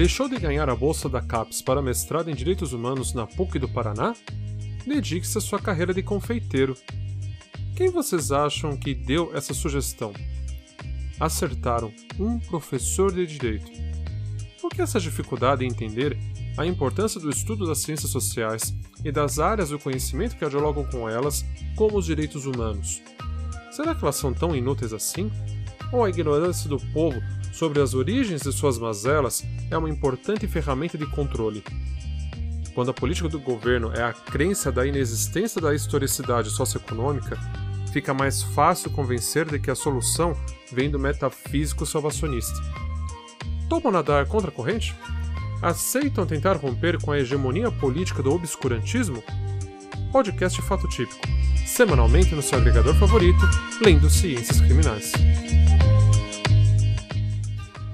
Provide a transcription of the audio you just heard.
Deixou de ganhar a bolsa da CAPES para mestrado em Direitos Humanos na PUC do Paraná? Dedique-se à sua carreira de confeiteiro. Quem vocês acham que deu essa sugestão? Acertaram, um professor de direito. Por que essa dificuldade em entender a importância do estudo das ciências sociais e das áreas do conhecimento que dialogam com elas, como os direitos humanos? Será que elas são tão inúteis assim? Ou a ignorância do povo sobre as origens de suas mazelas é uma importante ferramenta de controle? Quando a política do governo é a crença da inexistência da historicidade socioeconômica, fica mais fácil convencer de que a solução vem do metafísico salvacionista. Topam nadar contra a corrente? Aceitam tentar romper com a hegemonia política do obscurantismo? Podcast Fato Típico. Semanalmente no seu agregador favorito, lendo Ciências Criminais.